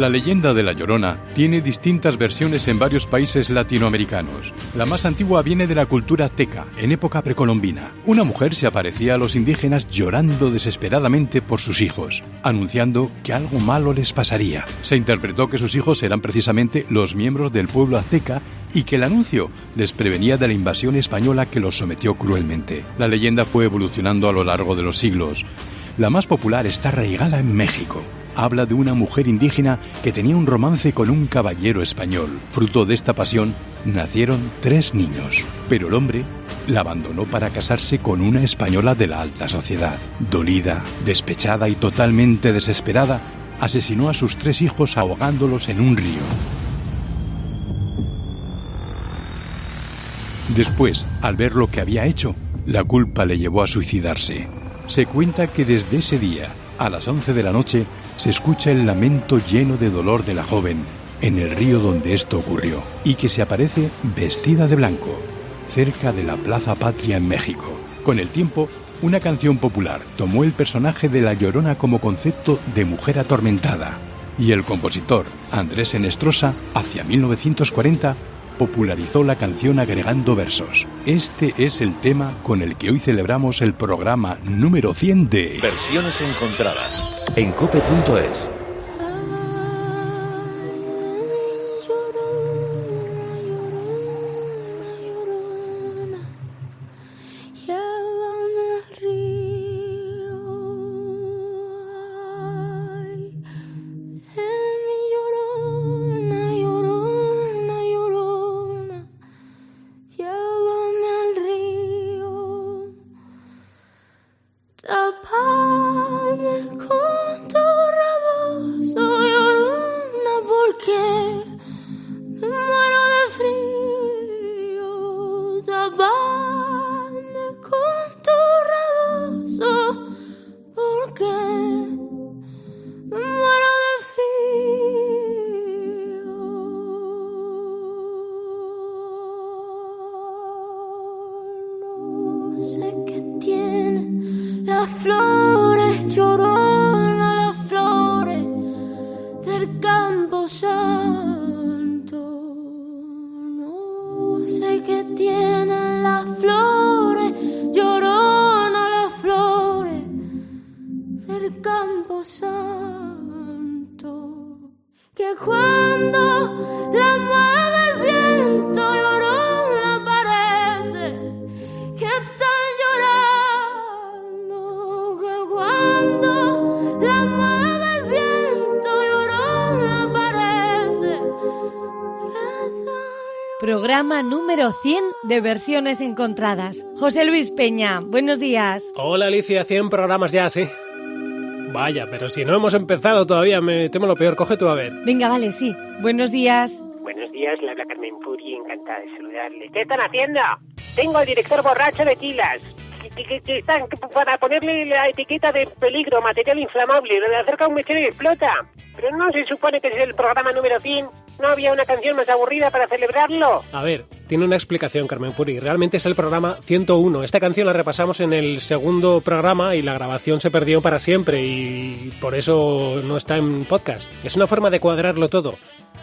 La leyenda de La Llorona tiene distintas versiones en varios países latinoamericanos. La más antigua viene de la cultura teca, en época precolombina. Una mujer se aparecía a los indígenas llorando desesperadamente por sus hijos, anunciando que algo malo les pasaría. Se interpretó que sus hijos eran precisamente los miembros del pueblo azteca y que el anuncio les prevenía de la invasión española que los sometió cruelmente. La leyenda fue evolucionando a lo largo de los siglos. La más popular está arraigada en México habla de una mujer indígena que tenía un romance con un caballero español. Fruto de esta pasión, nacieron tres niños, pero el hombre la abandonó para casarse con una española de la alta sociedad. Dolida, despechada y totalmente desesperada, asesinó a sus tres hijos ahogándolos en un río. Después, al ver lo que había hecho, la culpa le llevó a suicidarse. Se cuenta que desde ese día, a las 11 de la noche, se escucha el lamento lleno de dolor de la joven en el río donde esto ocurrió y que se aparece vestida de blanco cerca de la Plaza Patria en México. Con el tiempo, una canción popular tomó el personaje de La Llorona como concepto de mujer atormentada y el compositor Andrés Enestrosa, hacia 1940, popularizó la canción agregando versos. Este es el tema con el que hoy celebramos el programa número 100 de Versiones encontradas en cope.es. de versiones encontradas. José Luis Peña, buenos días. Hola Alicia, 100 programas ya, sí. Vaya, pero si no hemos empezado todavía, me temo lo peor. Coge tú a ver. Venga, vale, sí. Buenos días. Buenos días, le habla Carmen Puri, encantada de saludarle. ¿Qué están haciendo? Tengo al director borracho de Tilas. Que, que, están para ponerle la etiqueta de peligro, material inflamable, le acerca un mechero y explota. Pero no se supone que es el programa número 100 ¿No había una canción más aburrida para celebrarlo? A ver, tiene una explicación, Carmen Puri. Realmente es el programa 101. Esta canción la repasamos en el segundo programa y la grabación se perdió para siempre y por eso no está en podcast. Es una forma de cuadrarlo todo.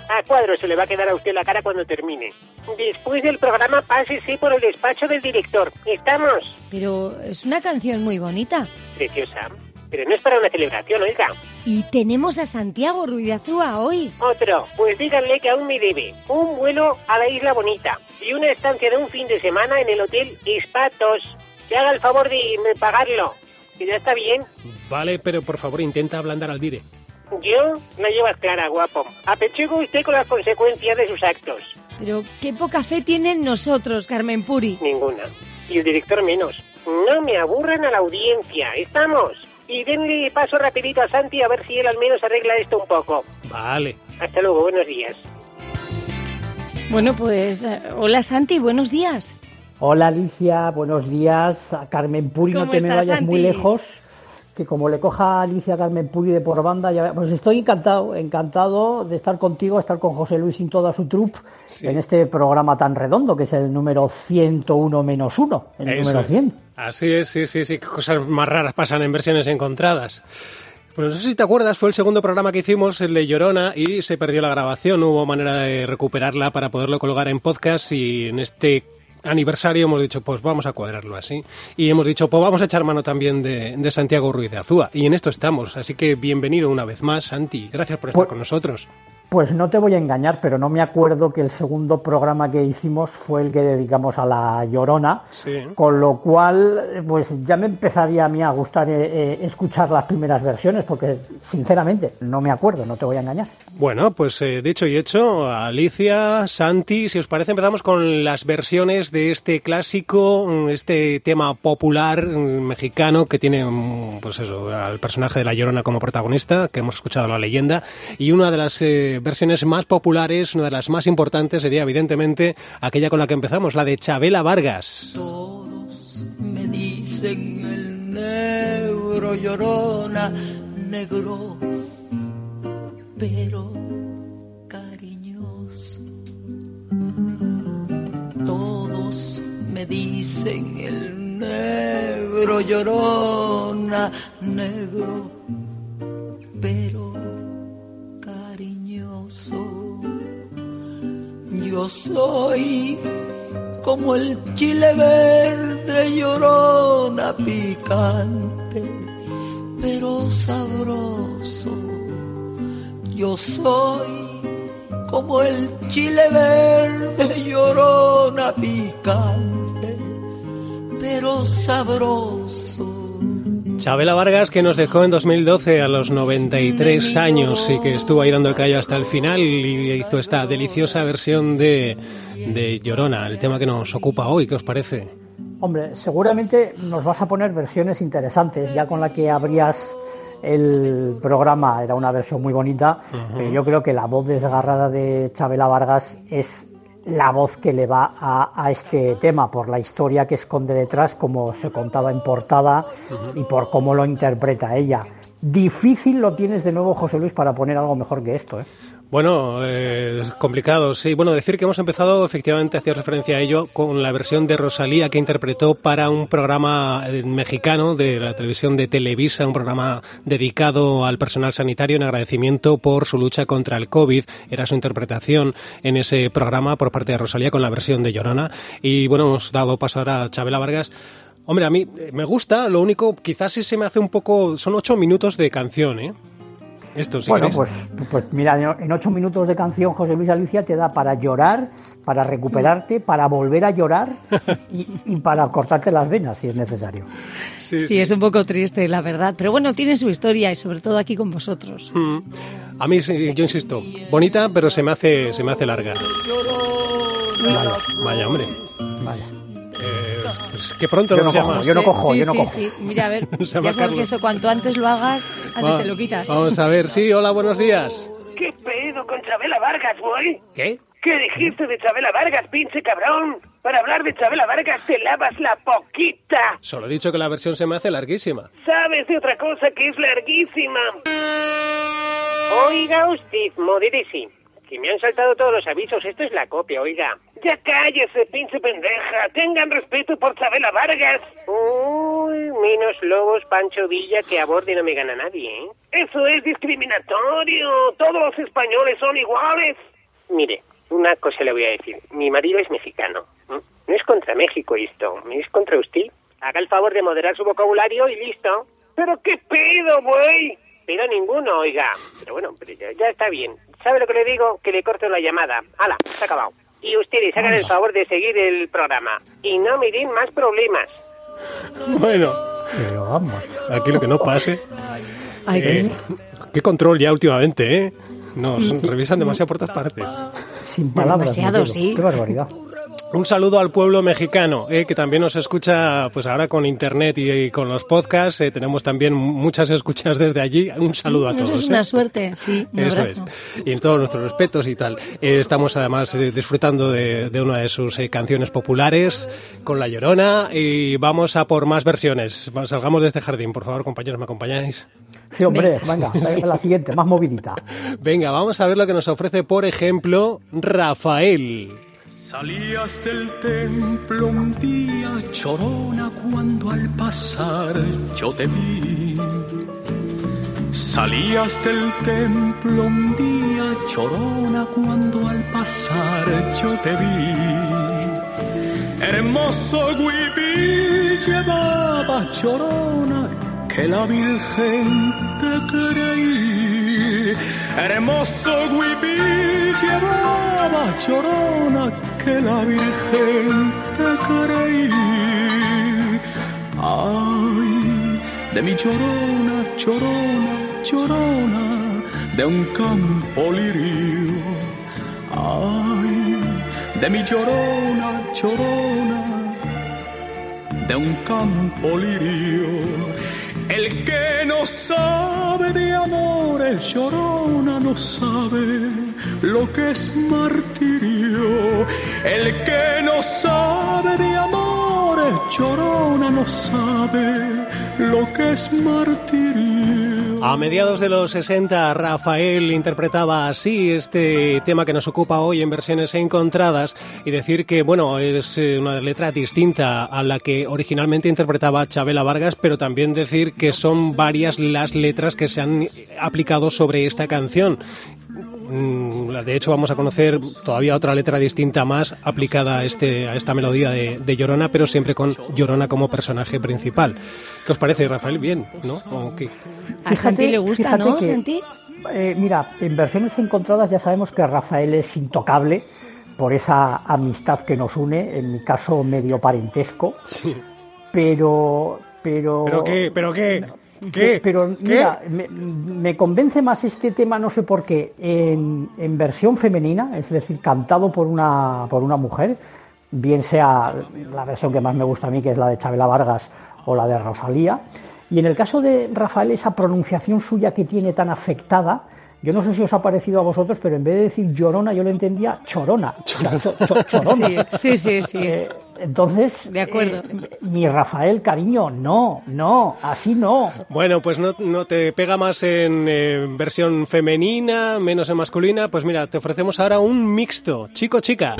A cuadro se le va a quedar a usted la cara cuando termine. Después del programa, pásese por el despacho del director. ¿Estamos? Pero es una canción muy bonita. Preciosa. Pero no es para una celebración, oiga. Y tenemos a Santiago Ruidazúa hoy. Otro, pues díganle que aún me debe un vuelo a la Isla Bonita y una estancia de un fin de semana en el Hotel Espatos. Que haga el favor de pagarlo, que ya está bien. Vale, pero por favor intenta ablandar al dire. Yo la llevas clara, guapo. Apechugo usted con las consecuencias de sus actos. Pero qué poca fe tienen nosotros, Carmen Puri. Ninguna. Y el director menos. No me aburren a la audiencia. ¿Estamos? y denle paso rapidito a Santi a ver si él al menos arregla esto un poco. Vale. Hasta luego, buenos días. Bueno, pues eh, hola Santi, buenos días. Hola Alicia, buenos días. Carmen Puri, no te me vayas muy lejos que como le coja a Alicia Carmen Puri de por banda, ya, pues estoy encantado, encantado de estar contigo, estar con José Luis y toda su troupe en este programa tan redondo que es el número 101 menos 1, el número 100. Así es, sí, sí, sí, cosas más raras pasan en versiones encontradas. Pues no sé si te acuerdas, fue el segundo programa que hicimos, el de Llorona, y se perdió la grabación. No hubo manera de recuperarla para poderlo colgar en podcast y en este aniversario hemos dicho, pues vamos a cuadrarlo así. Y hemos dicho, pues vamos a echar mano también de, Santiago Ruiz de Azúa. Y en esto estamos. Así que bienvenido una vez más, Santi. Gracias por estar con nosotros. Pues no te voy a engañar, pero no me acuerdo que el segundo programa que hicimos fue el que dedicamos a la Llorona, con lo cual, pues ya me empezaría a mí a gustar eh, eh, escuchar las primeras versiones, porque sinceramente no me acuerdo, no te voy a engañar. Bueno, pues eh, dicho y hecho, Alicia, Santi, si os parece empezamos con las versiones de este clásico, este tema popular mm, mexicano que tiene, mm, pues eso, al personaje de la Llorona como protagonista, que hemos escuchado la leyenda, y una de las versiones más populares, una de las más importantes sería evidentemente aquella con la que empezamos, la de Chabela Vargas. Todos me dicen el negro llorona, negro, pero cariñoso. Todos me dicen el negro llorona, negro, pero yo soy como el chile verde llorona picante, pero sabroso. Yo soy como el chile verde llorona picante, pero sabroso. Chabela Vargas, que nos dejó en 2012 a los 93 años y que estuvo ahí dando el callo hasta el final y hizo esta deliciosa versión de, de Llorona, el tema que nos ocupa hoy. ¿Qué os parece? Hombre, seguramente nos vas a poner versiones interesantes, ya con la que abrías el programa era una versión muy bonita, pero yo creo que la voz desgarrada de Chabela Vargas es la voz que le va a, este tema, por la historia que esconde detrás, como se contaba en portada y por cómo lo interpreta ella. Difícil lo tienes de nuevo, José Luis, para poner algo mejor que esto. ¿eh? Bueno, eh, es complicado, sí. Bueno, decir que hemos empezado, efectivamente, hacía referencia a ello, con la versión de Rosalía que interpretó para un programa eh, mexicano de la televisión de Televisa, un programa dedicado al personal sanitario en agradecimiento por su lucha contra el COVID. Era su interpretación en ese programa por parte de Rosalía con la versión de Llorona. Y bueno, hemos dado paso ahora a Chabela Vargas. Hombre, a mí me gusta, lo único, quizás sí se me hace un poco, son ocho minutos de canción, ¿eh? Bueno, pues, pues mira, en ocho minutos de canción José Luis Alicia te da para llorar, para recuperarte, para volver a llorar y, para cortarte las venas si es necesario. Sí, es un poco triste, la verdad. Pero bueno, tiene su historia y sobre todo aquí con vosotros. Mm. A mí, yo insisto, bonita, pero se me hace, se me hace larga. Vaya, hombre. Vaya. Pues que pronto yo nos no cojo, Yo no cojo, sí, yo no sí, cojo. Sí, Mira, a ver, ya sabes que esto cuanto antes lo hagas, antes te lo quitas. Vamos a ver, sí, hola, buenos días. ¿Qué pedo con Chabela Vargas, güey? ¿Qué? ¿Qué dijiste de Chabela Vargas, pinche cabrón? Para hablar de Chabela Vargas te lavas la poquita. Solo he dicho que la versión se me hace larguísima. ¿Sabes de otra cosa que es larguísima? Oiga usted, modérese. Que me han saltado todos los avisos. Esto es la copia, oiga. Ya cállese, pinche pendeja. Tengan respeto por Chabela Vargas. Uy, menos lobos, Pancho Villa, que a borde no me gana nadie, ¿eh? Eso es discriminatorio. Todos los españoles son iguales. Mire, una cosa le voy a decir. Mi marido es mexicano. No es contra México esto. Es contra usted. Haga el favor de moderar su vocabulario y listo. ¿Pero qué pedo, güey? Pero ninguno, oiga. Pero bueno, pero ya está bien. ¿Sabe lo que le digo? Que le corto la llamada. ¡Hala! Se ha acabado. Y ustedes hagan el favor de seguir el programa. Y no me den más problemas. Bueno. Pero vamos. Aquí lo que no pase. Ay, eh, qué control ya últimamente, ¿eh? Nos revisan demasiado por todas partes. Sin palabras. Demasiado, sí. Qué barbaridad. Un saludo al pueblo mexicano, eh, que también nos escucha, pues ahora con internet y, con los podcasts, eh, tenemos también muchas escuchas desde allí. Un saludo a todos. Eso es una suerte, sí. Eso es. Y en todos nuestros respetos y tal. estamos además disfrutando de, una de sus canciones populares con La Llorona y vamos a por más versiones. Salgamos de este jardín, por favor, compañeros, ¿me acompañáis? Sí, hombre, venga, la siguiente, más movidita. Venga, vamos a ver lo que nos ofrece, por ejemplo, Rafael. Salías del templo un día chorona cuando al pasar yo te vi. Salías del templo un día chorona cuando al pasar yo te vi. Hermoso huipí llevaba chorona que la Virgen te creí. Hermoso huipí llevaba chorona que la Virgen te creí. Ay, de mi chorona, chorona, chorona, de un campo lirio. Ay, de mi chorona, chorona, de un campo lirio. El que no sabe de amores, llorona, no sabe lo que es martirio. El que no sabe de amores, llorona, no sabe lo que es martirio. A mediados de los 60, Rafael interpretaba así este tema que nos ocupa hoy en versiones encontradas y decir que, bueno, es eh, una letra distinta a la que originalmente interpretaba Chabela Vargas, pero también decir que son varias las letras que se han aplicado sobre esta canción de hecho, vamos a conocer todavía otra letra distinta más aplicada a, este, a esta melodía de, Llorona, pero siempre con Llorona como personaje principal. ¿Qué os parece, Rafael? Bien, ¿no? a Santi le gusta, ¿no, eh, mira, en versiones encontradas ya sabemos que Rafael es intocable por esa amistad que nos une, en mi caso medio parentesco. Sí. Pero, pero... ¿Pero qué? ¿Pero qué? ¿Qué? Pero mira, me, convence más este tema, no sé por qué, en, en, versión femenina, es decir, cantado por una, por una mujer, bien sea la versión que más me gusta a mí, que es la de Chabela Vargas o la de Rosalía. Y en el caso de Rafael, esa pronunciación suya que tiene tan afectada, yo no sé si os ha parecido a vosotros, pero en vez de decir llorona, yo lo entendía chorona. chorona. Sí, sí, sí. Eh, entonces, de acuerdo. Eh, mi Rafael, cariño, no, no, así no. Bueno, pues no, no te pega más en eh, versión femenina, menos en masculina. Pues mira, te ofrecemos ahora un mixto, chico-chica.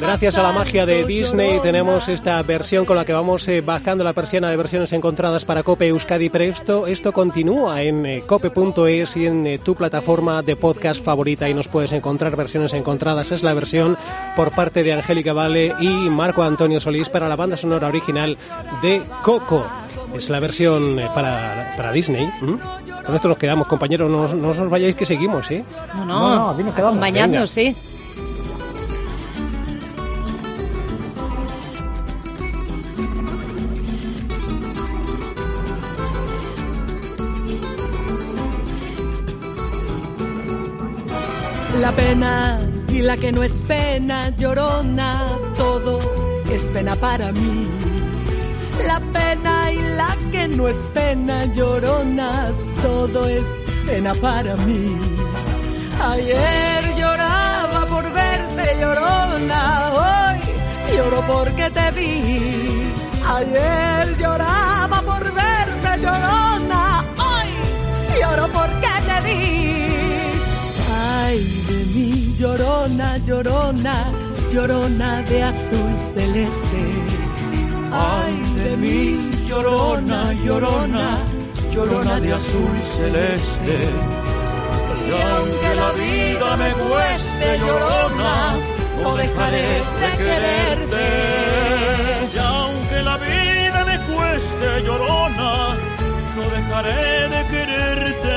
Gracias a la magia de Disney tenemos esta versión con la que vamos eh, bajando la persiana de versiones encontradas para Cope Euskadi Presto. Esto continúa en cope.es y en tu plataforma de podcast favorita y nos puedes encontrar versiones encontradas. Es la versión por parte de Angélica Vale y Marco Antonio Solís para la banda sonora original de Coco. Es la versión eh, para, para Disney. Con esto nos quedamos, compañeros. No, no, os vayáis que seguimos, ¿eh? No, no, no, acompañando, sí. La pena y la que no es pena, llorona, todo es pena para mí. La pena y la que no es pena, llorona, todo es pena para mí. Ayer lloraba por verte, llorona, hoy lloro porque te vi. Ayer lloraba por verte, llorona, hoy lloro porque te vi. Ay, llorona, llorona, llorona de azul celeste. Ay de mí, llorona, llorona, llorona de azul celeste. Y aunque la vida me cueste, llorona, no dejaré de quererte. Y aunque la vida me cueste, llorona, no dejaré de quererte.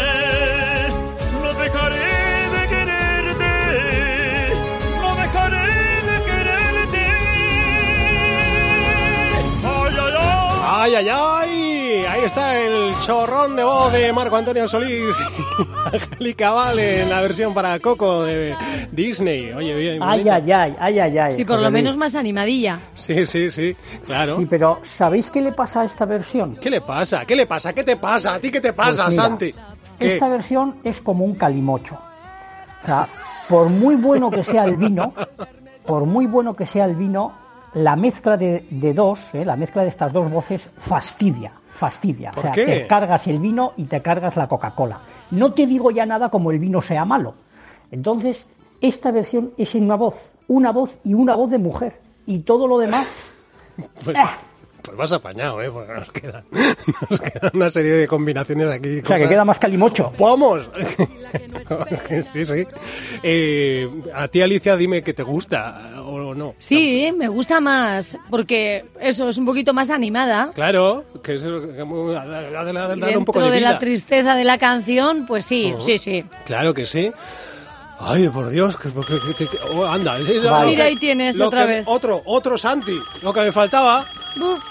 No dejaré Ay, ay, ay. Ahí está el chorrón de voz de Marco Antonio Solís y Angélica Vale en la versión para Coco de Disney. Oye, bien. Ay, ay, ay, ay, ay, ay. Sí, por lo menos más animadilla. Sí, sí, sí, claro. Sí, pero ¿sabéis qué le pasa a esta versión? ¿Qué le pasa? ¿Qué le pasa? ¿Qué te pasa? ¿A ti qué te pasa, pues Santi? Esta versión es como un calimocho. O sea, por muy bueno que sea el vino, por muy bueno que sea el vino, la mezcla de, dos, eh, la mezcla de estas dos voces fastidia, fastidia. o sea, te cargas el vino y te cargas la Coca-Cola. No te digo ya nada como el vino sea malo. Entonces, esta versión es en una voz, una voz y una voz de mujer. Y todo lo demás... Pues, Pues vas apañado, ¿eh? Porque nos queda, nos queda una serie de combinaciones aquí. O sea, que queda más calimocho. ¡Vamos! sí, sí. Eh, a ti, Alicia, dime que te gusta o no. Sí, me gusta más, porque eso es un poquito más animada. Claro, que es dar un poco de, de, vida. la tristeza de la canción, pues sí, Oh. sí, sí. Claro que sí. Ay, por Dios, que, que- que- que- oh, anda. es- es- Vale. Mira, ahí tienes lo otra que- vez. Otro, otro Santi. Lo que me faltaba. Uf,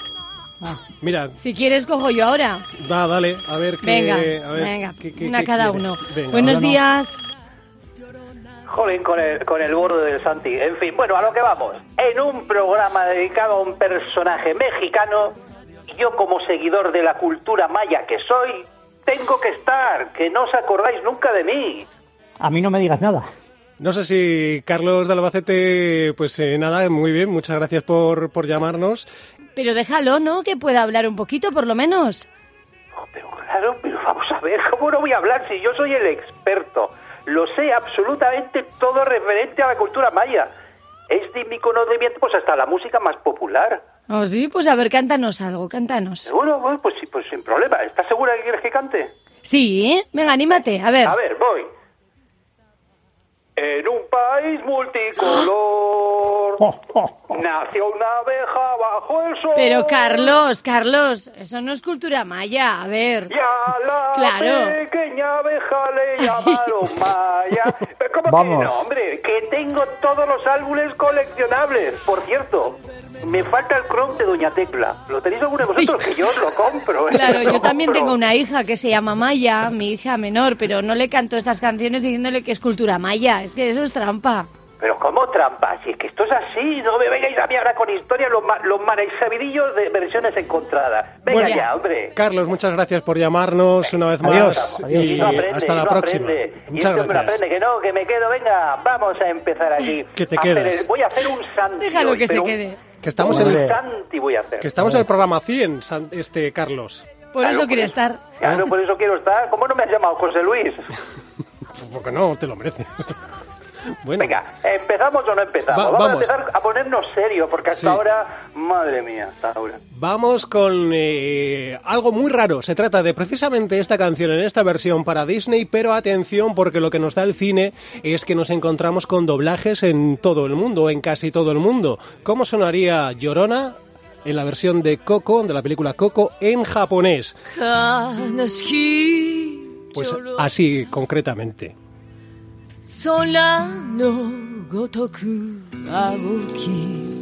Mira, si quieres cojo yo ahora. va, dale, a ver qué. Venga, a ver, venga, qué- qué- una qué cada quiere. uno. Venga, Buenos ahora no. días. Jolín, con el, con el borde del Santi. En fin, bueno, a lo que vamos. En un programa dedicado a un personaje mexicano, yo como seguidor de la cultura maya que soy, tengo que estar, que no os acordáis nunca de mí. A mí no me digas nada. No sé si Carlos de Albacete, pues eh, nada, muy bien, muchas gracias por, por llamarnos. Pero déjalo, ¿no? Que pueda hablar un poquito, por lo menos. Pero claro, pero vamos a ver, ¿cómo no voy a hablar si yo soy el experto? Lo sé absolutamente todo referente a la cultura maya. Es de mi conocimiento, pues hasta la música más popular. ¿Oh, sí? Pues a ver, cántanos algo, cántanos. Bueno, bueno, pues sí, pues sin problema. ¿Estás segura que quieres que cante? Sí, ¿eh? Venga, anímate, a ver. A ver, voy. En un país multicolor nació una abeja bajo el sol. Pero Carlos, Carlos, eso no es cultura maya, a ver. Y a la Claro. pequeña abeja le llamaron Maya. Pero ¿Cómo Vamos. que no, hombre? Que tengo todos los álbumes coleccionables. Por cierto, me falta el Chrome de Doña Tecla. ¿Lo tenéis alguno de vosotros? Que yo os lo compro. ¿eh? Claro, Lo yo también compro. tengo una hija que se llama Maya, mi hija menor, pero no le canto estas canciones diciéndole que es cultura maya. Es que eso es trampa. Pero ¿cómo trampa? Si es que esto es así, no me vengáis a mí ahora con historias, los, ma- los sabidillos de versiones encontradas. Venga Bueno, ya, hombre. Carlos, muchas gracias por llamarnos una vez Adiós, más adiós. y No aprende, hasta la no próxima. aprende. Y Muchas este hombre gracias. aprende que no, que me quedo. Venga, vamos a empezar aquí. Que te el- voy a hacer un santi. Déjalo hoy, que se quede. Que estamos en el, santi voy a hacer. que estamos en el programa 100, San- este Carlos. Por Claro, eso quiere por estar. Claro, por eso quiero estar. ¿Cómo no me has llamado José Luis? Porque no, te lo mereces. Bueno, Venga, ¿empezamos o no empezamos? Va- vamos, vamos. a empezar a ponernos serio, porque hasta Sí. ahora, madre mía, hasta ahora. Vamos con eh, algo muy raro. Se trata de precisamente esta canción en esta versión para Disney, pero atención porque lo que nos da el cine es que nos encontramos con doblajes en todo el mundo, en casi todo el mundo. ¿Cómo sonaría Llorona en la versión de Coco, de la película Coco, en japonés? Pues así concretamente. 空のごとく青き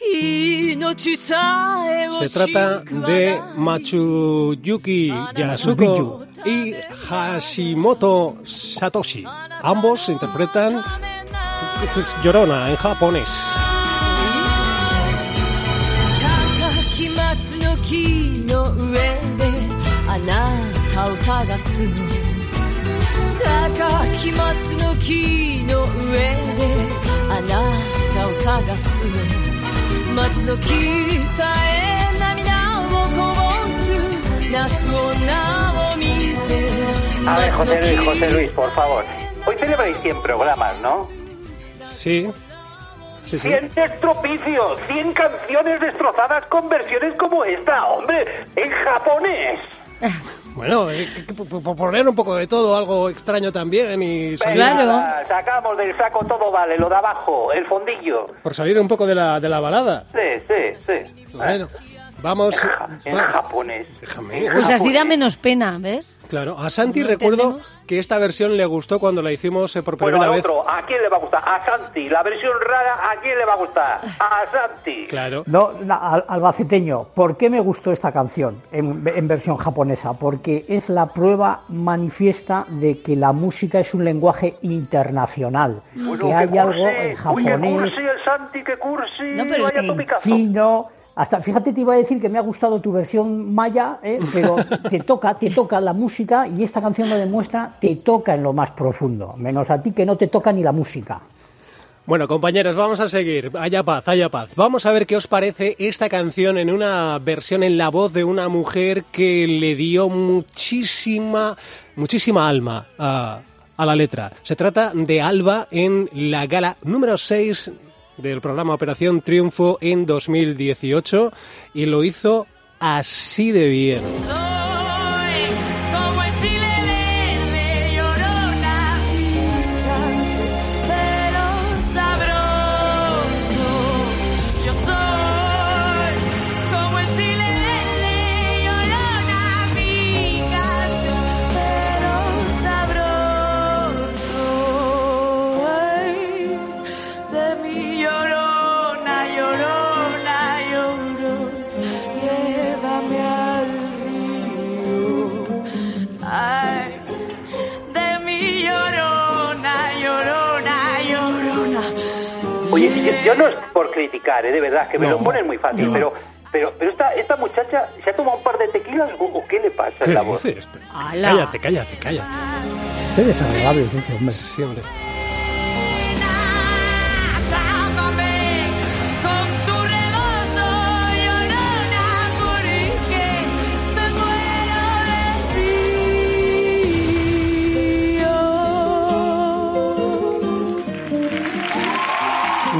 命さえを Se trata de Machuyuki Yasuko y Hashimoto Satoshi. Ambos interpretan Llorona en japonés. 高き松の木の上であなたを探すの高き松の木の上であなたを探すの松の木さえ涙をこぼす泣く女を見て A ver, 松の José Luis, 木 José Luis, por favor. Hoy celebráis 100 programas, ¿no? Sí. Sí, sí. 100 estropicios, 100 canciones destrozadas con versiones como esta, hombre, en japonés. Bueno, eh, por poner un poco de todo, algo extraño también y salir, nada, sacamos del saco todo vale, lo de abajo, el fondillo. por salir un poco de la, de la balada. Sí, sí, sí. Bueno, vamos. En va- japonés. Déjame. Pues así da menos pena, ¿ves? Claro, a Santi ¿No recuerdo entendemos? que esta versión le gustó cuando la hicimos eh, por Bueno, primera al vez. otro, ¿a quién le va a gustar? A Santi, la versión rara, ¿a quién le va a gustar? A Santi. Claro. No, al- albaceteño, ¿por qué me gustó esta canción en, en versión japonesa? Porque es la prueba manifiesta de que la música es un lenguaje internacional, Bueno, que hay que algo cursi. en Uy, que japonés, cursi el Santi, que cursi. No, pero es que- chino, hasta fíjate te iba a decir que me ha gustado tu versión maya, ¿eh? pero te toca, te toca la música y esta canción lo demuestra, te toca en lo más profundo, menos a ti que no te toca ni la música. Bueno, compañeros, vamos a seguir. Haya paz, haya paz. Vamos a ver qué os parece esta canción en una versión en la voz de una mujer que le dio muchísima, muchísima alma a, a la letra. Se trata de Alba en la gala número 6 del programa Operación Triunfo en 2018 y lo hizo así de bien. Yo, no es por criticar, ¿eh? de verdad, que me lo ponen muy fácil, pero pero, pero esta, esta muchacha se ha tomado un par de tequilas o, qué le pasa ¿Qué la voz? Cállate, cállate, cállate. Qué desagradable este hombre. Sí, hombre.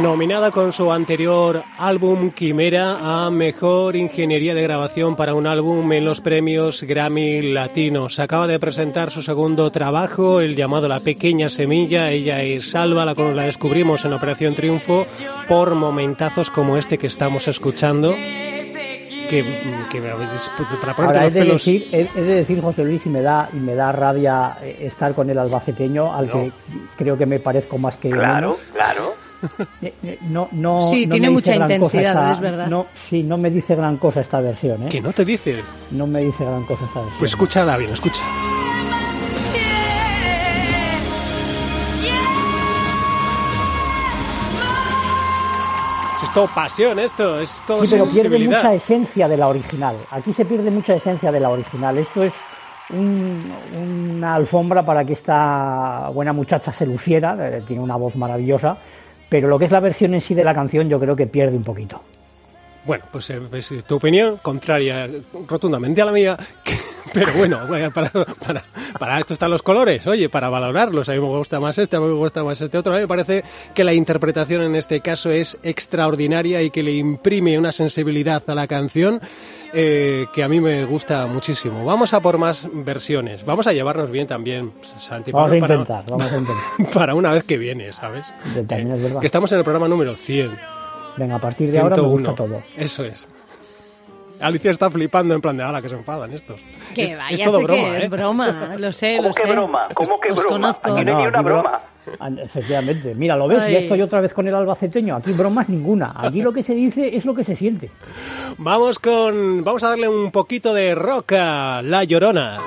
Nominada con su anterior álbum Quimera a Mejor Ingeniería de Grabación para un álbum en los premios Grammy Latinos. Acaba de presentar su segundo trabajo, el llamado La Pequeña Semilla. Ella es Salva, la, la descubrimos en Operación Triunfo por momentazos como este que estamos escuchando. Que, que para Ahora, he, de decir, he, de decir, José Luis, y me da y me da rabia eh, estar con el albaceteño, al que creo que me parezco más que claro, Claro, eh, eh, no, no, sí, tiene mucha intensidad, es verdad. No, sí, no me dice gran cosa esta versión. ¿eh? ¿Que no te dice? No me dice gran cosa esta versión. Pues escúchala bien, escucha. Es todo pasión esto, es todo Sí, pero pierde mucha esencia de la original. Aquí se pierde mucha esencia de la original. Esto es una alfombra para que esta buena muchacha se luciera, eh, tiene una voz maravillosa, pero lo que es la versión en sí de la canción yo creo que pierde un poquito. Bueno, pues, eh, pues tu opinión contraria rotundamente a la mía, pero bueno, para, para, para, esto están los colores, oye, para valorarlos, a mí me gusta más este, a mí me gusta más este otro, a mí me parece que la interpretación en este caso es extraordinaria y que le imprime una sensibilidad a la canción eh, que a mí me gusta muchísimo. Vamos a por más versiones. Vamos a llevarnos bien también, Santi. Vamos a intentar, vamos a intentar. Para una vez que viene, ¿sabes? Eh, que estamos en el programa número 100. Venga, a partir de ahora me gusta todo. Eso es. Alicia está flipando en plan de ala que se enfadan estos. Que es, vaya, es todo broma, que es ¿eh? broma, lo sé, ¿Cómo lo que sé. broma? ¿Cómo que Os broma? Conozco. Aquí no hay ni una broma. Ah, efectivamente. Mira, ¿lo ves? Ya estoy otra vez con el albaceteño. Aquí bromas ninguna. Aquí lo que se dice es lo que se siente. Vamos con... Vamos a darle un poquito de roca, La Llorona.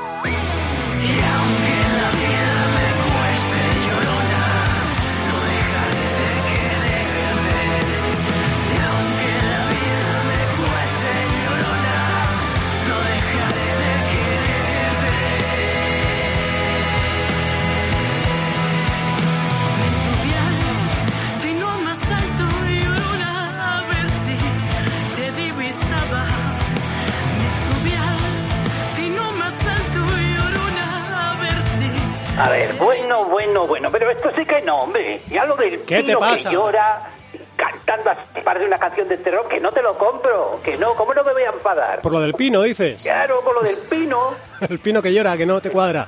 A ver, bueno, bueno, bueno, pero esto sí que no, hombre. Ya lo del ¿Qué pino te pasa? que llora cantando así parece una canción de terror que no te lo compro, que no, ¿cómo no me voy a enfadar? Por lo del pino, dices. Claro, por lo del pino. El pino que llora, que no te cuadra.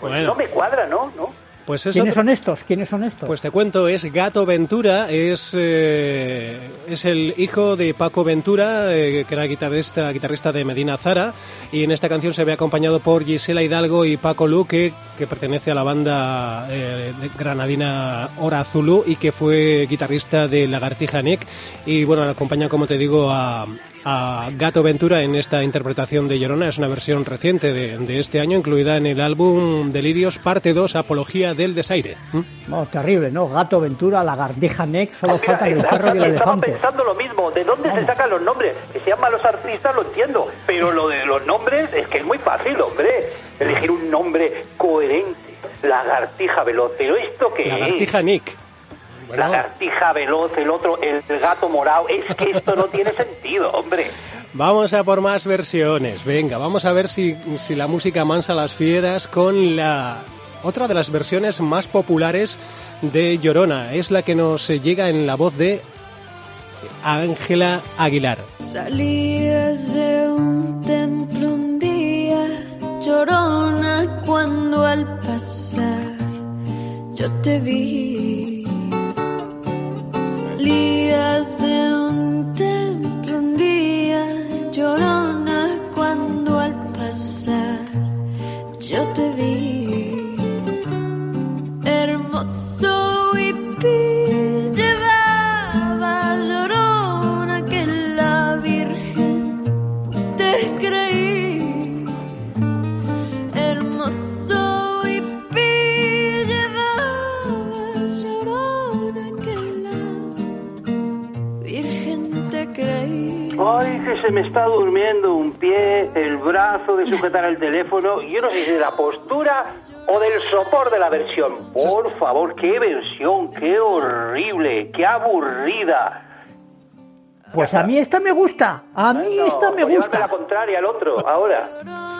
Pues Bueno. no me cuadra, ¿no? ¿No? Pues es ¿Quiénes otro- son estos? ¿Quiénes son estos? Pues te cuento, es Gato Ventura, es, eh, es el hijo de Paco Ventura, eh, que era guitarrista, guitarrista de Medina Zara, y en esta canción se ve acompañado por Gisela Hidalgo y Paco Luque, que pertenece a la banda eh, granadina Hora Zulu y que fue guitarrista de Lagartija Nick. Y bueno, acompaña, como te digo, a, a Gato Ventura en esta interpretación de Llorona. Es una versión reciente de, de este año, incluida en el álbum Delirios, parte 2, Apología del Desaire. ¿Mm? No, terrible, ¿no? Gato, Ventura, Lagartija, Neck, solo falta el perro y el Estaba elefante. pensando lo mismo, ¿de dónde se sacan los nombres? Que se llaman los artistas, lo entiendo, pero lo de los nombres es que es muy fácil, hombre. Elegir un nombre coherente. Lagartija veloz, pero ¿esto qué Lagartija Nick. Es? Lagartija veloz, el otro, el gato morado. Es que esto no tiene sentido, hombre. Vamos a por más versiones. Venga, vamos a ver si, si la música mansa a las fieras con la otra de las versiones más populares de Llorona. Es la que nos llega en la voz de Ángela Aguilar. Salías de un templo un día, llorona, cuando al pasar yo te vi. Se me está durmiendo un pie, el brazo de sujetar el teléfono. Yo no sé si de la postura o del sopor de la versión. Por favor, qué versión, qué horrible, qué aburrida. Pues a mí esta me gusta, a mí esta me llevarme gusta. la contraria al otro, ahora.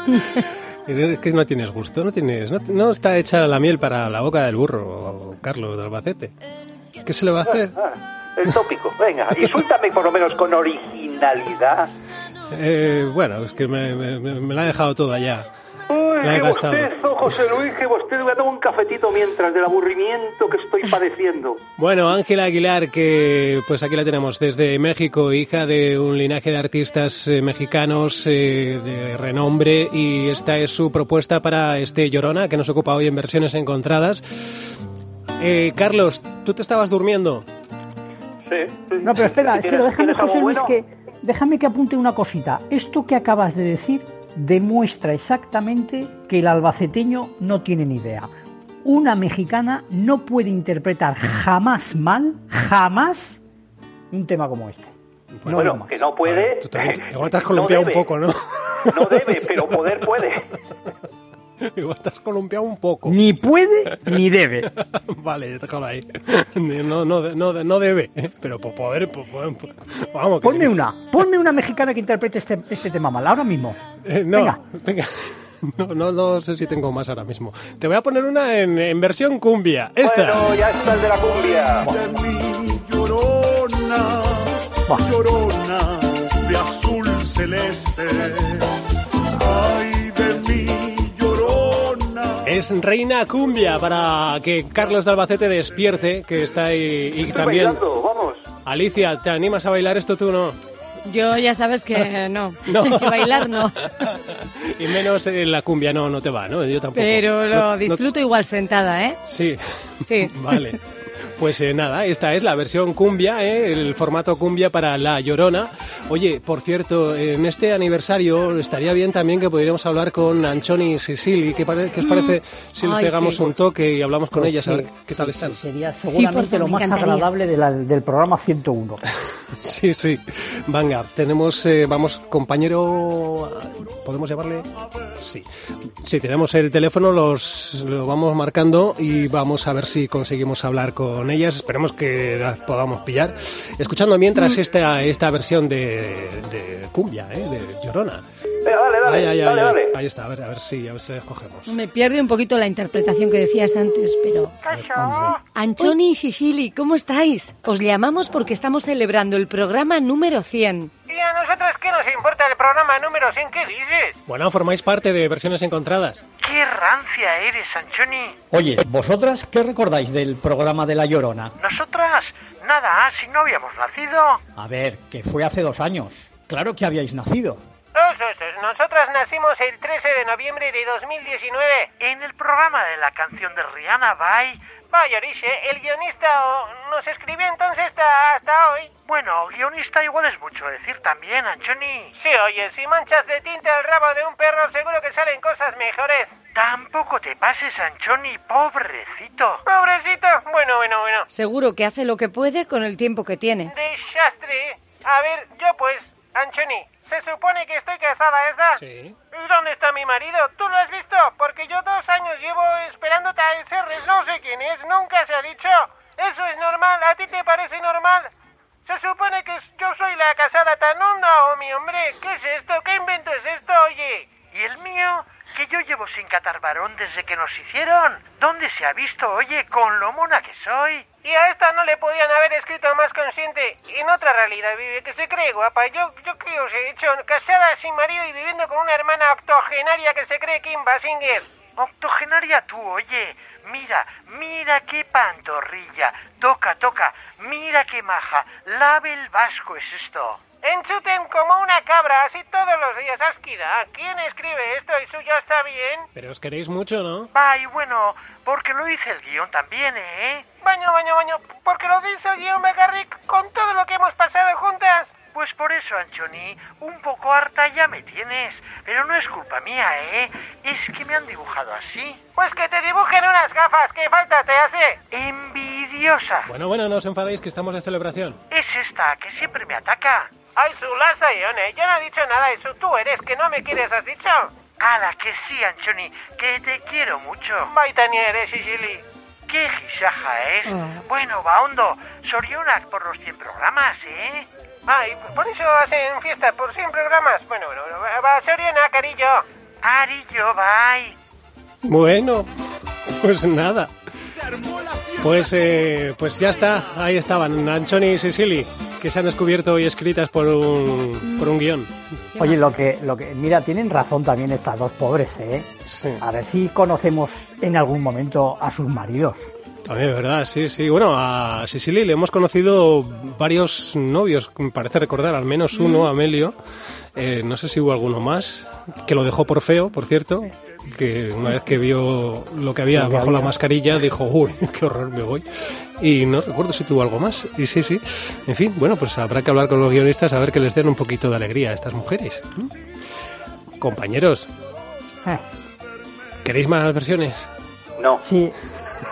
Es que no tienes gusto, no tienes, no, no está hecha la miel para la boca del burro, Carlos de Albacete. ¿Qué se le va a hacer? El tópico, venga, insúltame por lo menos con originalidad. Eh, bueno, es que me, me- la ha dejado toda ya. Uy, La he qué bostezo, José Luis, qué bostezo. Voy a tomar un cafetito mientras del aburrimiento que estoy padeciendo. Bueno, Ángela Aguilar, que pues aquí la tenemos desde México, hija de un linaje de artistas eh, mexicanos eh, de renombre y esta es su propuesta para este Llorona que nos ocupa hoy en versiones encontradas. Eh, Carlos, ¿tú te estabas durmiendo? Sí. No, pero espera, ¿Tienes- espera, déjame, José Luis, bueno? que, déjame que apunte una cosita. Esto que acabas de decir demuestra exactamente que el albaceteño no tiene ni idea. Una mexicana no puede interpretar jamás mal, jamás, un tema como este. No bueno, más. que no puede. Tú también- igual te has no columpiado un poco, ¿no? No debe, pero poder puede. igual te has columpiado un poco. Ni puede ni debe. vale, déjalo ahí. No, no, no, no debe, ¿eh? pero por poder, por poder- por- vamos. que Ponme sí. una, ponme una mexicana que interprete este, este tema mal, ahora mismo. Eh, no, Venga. venga. No, no, no sé si tengo más ahora mismo. Te voy a poner una en, en versión cumbia. Esta. Bueno, ya está el de la cumbia. Llorona, Buah. llorona de azul celeste. Es Reina Cumbia para que Carlos de Albacete despierte, que está ahí. Y Estoy también. bailando, vamos. Alicia, ¿te animas a bailar esto tú no? Yo ya sabes que no. No. Que bailar no. Y menos en la cumbia, no, no te va, ¿no? Yo tampoco. Pero lo no- disfruto igual sentada, ¿eh? Sí. Sí. Vale. Pues eh, nada, esta es la versión cumbia, ¿eh? el formato cumbia para La Llorona. Oye, por cierto, en este aniversario estaría bien también que pudiéramos hablar con Anchoni y Sicily. ¿Qué, qué os parece si les Mm. Ay, pegamos sí. un toque y hablamos con Pues ellas a sí, ver qué tal sí, están? sí, sería Sí, seguramente lo más encantaría. agradable de la- del programa 101. Sí, sí. Venga, tenemos, eh, vamos, compañero, ¿podemos llamarle? Sí. Sí, tenemos el teléfono, los, lo vamos marcando y vamos a ver si conseguimos hablar con ellas. Esperemos que las podamos pillar. Escuchando mientras esta, esta versión de, de cumbia, ¿eh? de Llorona. Venga, dale, dale, Ay, ay, ay, dale, ay. dale. Ahí está, a ver, a ver si, a ver si la escogemos. Me pierde un poquito la interpretación que decías antes, pero... Anchoni y Shishili, ¿cómo estáis? Os llamamos porque estamos celebrando el programa número 100. ¿Y a nosotros qué nos importa el programa número 100? ¿Qué dices? Bueno, formáis parte de versiones encontradas. ¡Qué rancia eres, Anchoni! Oye, ¿vosotras qué recordáis del programa de La Llorona? ¿Nosotras? Nada, si no habíamos nacido. A ver, que fue hace dos años. Claro que habíais nacido. Nosotras nacimos el 13 de noviembre de 2019. En el programa de la canción de Rihanna, bye. Vaya, Oriche, el guionista nos escribió entonces hasta, hasta hoy. Bueno, guionista igual es mucho decir también, Anchoni. Sí, oye, si manchas de tinta el rabo de un perro, seguro que salen cosas mejores. Tampoco te pases, Anchoni, pobrecito. Pobrecito. Bueno, bueno, bueno. Seguro que hace lo que puede con el tiempo que tiene. Desastre. A ver, yo pues, Anchoni, se supone que estoy casada, ¿esa? Sí. ¿Y dónde está mi marido? ¿Tú lo has visto? Porque yo dos años llevo esperándote a ese res, no sé quién es, nunca se ha dicho. Eso es normal, ¿a ti te parece normal? Se supone que yo soy la casada tan onda, oh mi hombre. ¿Qué es esto? ¿Qué invento es esto, oye? ¿Y el mío? que yo llevo sin catar varón desde que nos hicieron. ¿Dónde se ha visto, oye, con lo mona que soy? Y a esta no le podían haber escrito más consciente. En otra realidad vive, que se cree guapa. Yo, yo que os he hecho casada sin marido y viviendo con una hermana octogenaria que se cree Kim Basinger. Octogenaria tú, oye. Mira, mira qué pantorrilla. Toca, toca. Mira qué maja. Lave el vasco es esto. Enchuten como una cabra, así todos los días, asquida. ¿Quién escribe esto y suyo está bien? Pero os queréis mucho, ¿no? Va, y bueno, porque lo dice el guion también, ¿eh? Baño, baño, baño, porque lo dice el guion Megarrick con todo lo que hemos pasado juntas. Pues por eso, Anchoni, un poco harta ya me tienes. Pero no es culpa mía, ¿eh? Es que me han dibujado así. Pues que te dibujen unas gafas, ¿qué falta te hace? Envidiosa. Bueno, bueno, no os enfadéis que estamos de celebración. Es esta, que siempre me ataca. Ay, su Lasa Ione, yo no he dicho nada de eso. Tú eres, que no me quieres, has dicho. Ala, que sí, Anchoni, que te quiero mucho. Baitani eres, Sicily. Qué gisaja es. Bueno, va hondo. Sorionak por los 100 programas, ¿eh? Ay, por eso hacen fiesta por 100 programas. Bueno, bueno, bueno, va, Soriona, carillo. Arillo, bye. Bueno, pues nada. Pues, eh, pues ya está, ahí estaban, Anchoni y Sicily, que se han descubierto y escritas por un, por un guion. Oye, lo que, lo que, mira, tienen razón también estas dos pobres, ¿eh? A ver si conocemos en algún momento a sus maridos. También, ¿verdad? Sí, sí. Bueno, a Sicily le hemos conocido varios novios, me parece recordar, al menos uno, Amelio. Eh, no sé si hubo alguno más, que lo dejó por feo, por cierto, que una vez que vio lo que había bajo la mascarilla dijo, uy, qué horror, me voy. Y no recuerdo si tuvo algo más. Y sí, sí. En fin, bueno, pues habrá que hablar con los guionistas a ver que les den un poquito de alegría a estas mujeres. Compañeros, Eh, ¿queréis más versiones? No. Sí,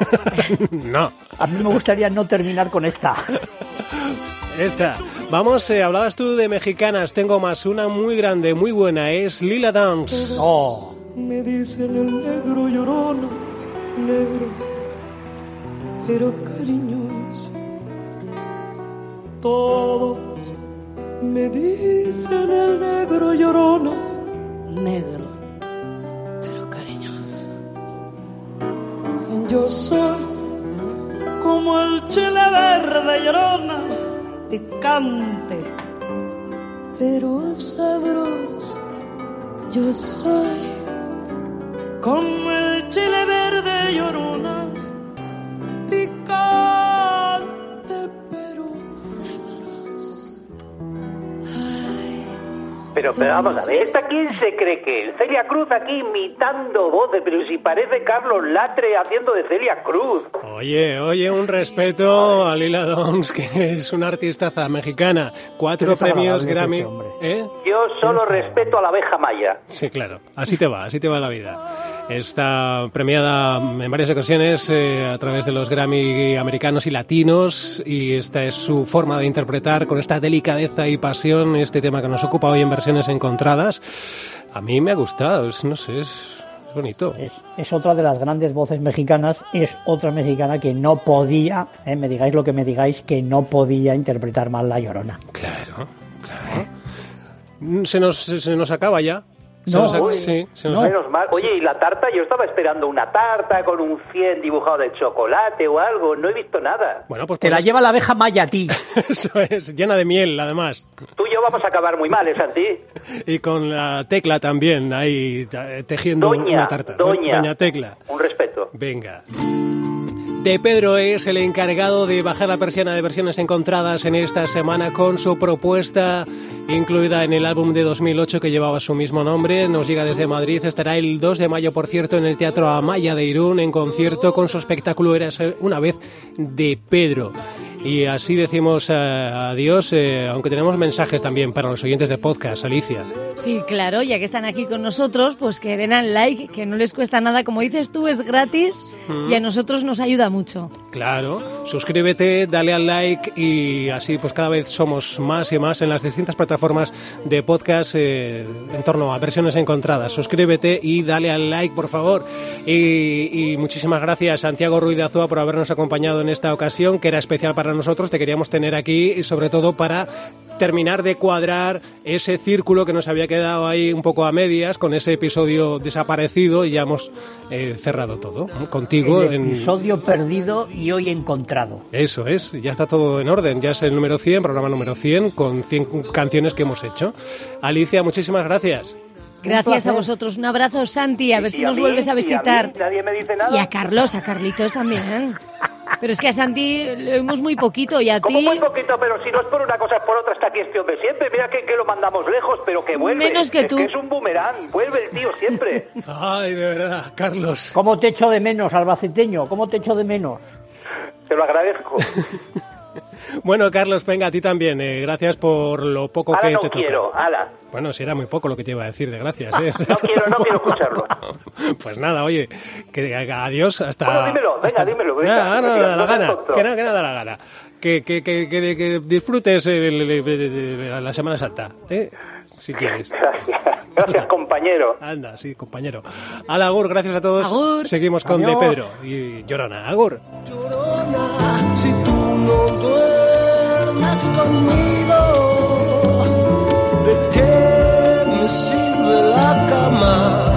no. a mí me gustaría no terminar con esta. Esta. Vamos, eh, hablabas tú de mexicanas. Tengo más una muy grande, muy buena. Es Lila Downs. Oh. Me dicen el negro llorona, negro, pero cariñoso. Todos me dicen el negro llorona, negro, pero cariñoso. Yo soy como el chile verde llorona, picante, pero sabroso. Yo soy como el chile verde llorona, picante Pero, pero vamos a ver, ¿esta quién se cree que es? Celia Cruz aquí imitando voces, pero si parece Carlos Latre haciendo de Celia Cruz. Oye, oye, un respeto a Lila Downs, que es una artistaza mexicana. Cuatro premios Grammy. este hombre. ¿Eh? Yo solo respeto a la abeja maya. Sí, claro. Así te va, así te va la vida. Está premiada en varias ocasiones eh, a través de los Grammy americanos y latinos y esta es su forma de interpretar con esta delicadeza y pasión este tema que nos ocupa hoy en versiones encontradas. A mí me ha gustado, es, no sé, es, es bonito. Es, es otra de las grandes voces mexicanas, es otra mexicana que no podía, eh, me digáis lo que me digáis, que no podía interpretar mal La Llorona. Claro, claro. Se nos, se nos acaba ya. Se No, nos sí, se nos no. Menos mal. Oye, ¿y la tarta? Yo estaba esperando una tarta con un 100 dibujado de chocolate o algo. No he visto nada. Bueno, pues Te la lleva la abeja maya a ti. Eso es, llena de miel, además. Tú y yo vamos a acabar muy mal, ¿es así? Y con la tecla también, ahí ta- tejiendo Doña, una tarta. Do- doña. Doña Tecla. Un respeto. Venga. De Pedro es el encargado de bajar la persiana de versiones encontradas en esta semana con su propuesta incluida en el álbum de 2008 que llevaba su mismo nombre. Nos llega desde Madrid. Estará el 2 de mayo, por cierto, en el Teatro Amaya de Irún en concierto con su espectáculo Eras una vez de Pedro. Y así decimos eh, adiós, eh, aunque tenemos mensajes también para los oyentes de podcast, Alicia. Sí, claro, ya que están aquí con nosotros, pues que den al like, que no les cuesta nada. Como dices tú, es gratis y a nosotros nos ayuda mucho. Claro, suscríbete, dale al like y así pues cada vez somos más y más en las distintas plataformas de podcast eh, en torno a versiones encontradas. Suscríbete y dale al like, por favor. Y, y muchísimas gracias Santiago Ruiz de Azúa por habernos acompañado en esta ocasión, que era especial para para nosotros, te queríamos tener aquí y sobre todo para terminar de cuadrar ese círculo que nos había quedado ahí un poco a medias con ese episodio desaparecido y ya hemos eh, cerrado todo ¿no? contigo. El en- episodio perdido y hoy encontrado. Eso es, ya está todo en orden, ya es el número 100, programa número 100, con 100 canciones que hemos hecho. Alicia, muchísimas gracias. Gracias a vosotros. Un abrazo, Santi. A ver si nos vuelves a visitar. nadie me dice nada. Y a Carlos, a Carlitos también. Pero es que a Santi le vemos muy poquito y a Como ti muy poquito, pero si no es por una cosa, es por otra, está aquí este hombre siempre. Mira que, que lo mandamos lejos, pero que vuelve. Menos que Es tú. que es un boomerang, vuelve el tío siempre. Ay, de verdad, Carlos. ¿Cómo te echo de menos, albaceteño? ¿Cómo te echo de menos? Te lo agradezco. Bueno, Carlos, venga, a ti también. eh, gracias por lo poco Ahora que no te toca. quiero, ala. Bueno, si era muy poco lo que te iba a decir de gracias. ¿eh? No quiero, no quiero escucharlo. Pues nada, oye, que adiós hasta. Bueno, dímelo, venga, hasta- dímelo, venga. Nada, no, No da la gana. Que nada, que nada da la gana. Que, que, que, que, que disfrutes el- el- el- el- la Semana Santa, ¿eh? Si quieres. Gracias, gracias compañero. Anda, sí, compañero. Al Agur, gracias a todos. Agur. Seguimos con Adiós. De Pedro y Llorona. Agur. Si tú no duermes conmigo, ¿de qué me sirve la cama?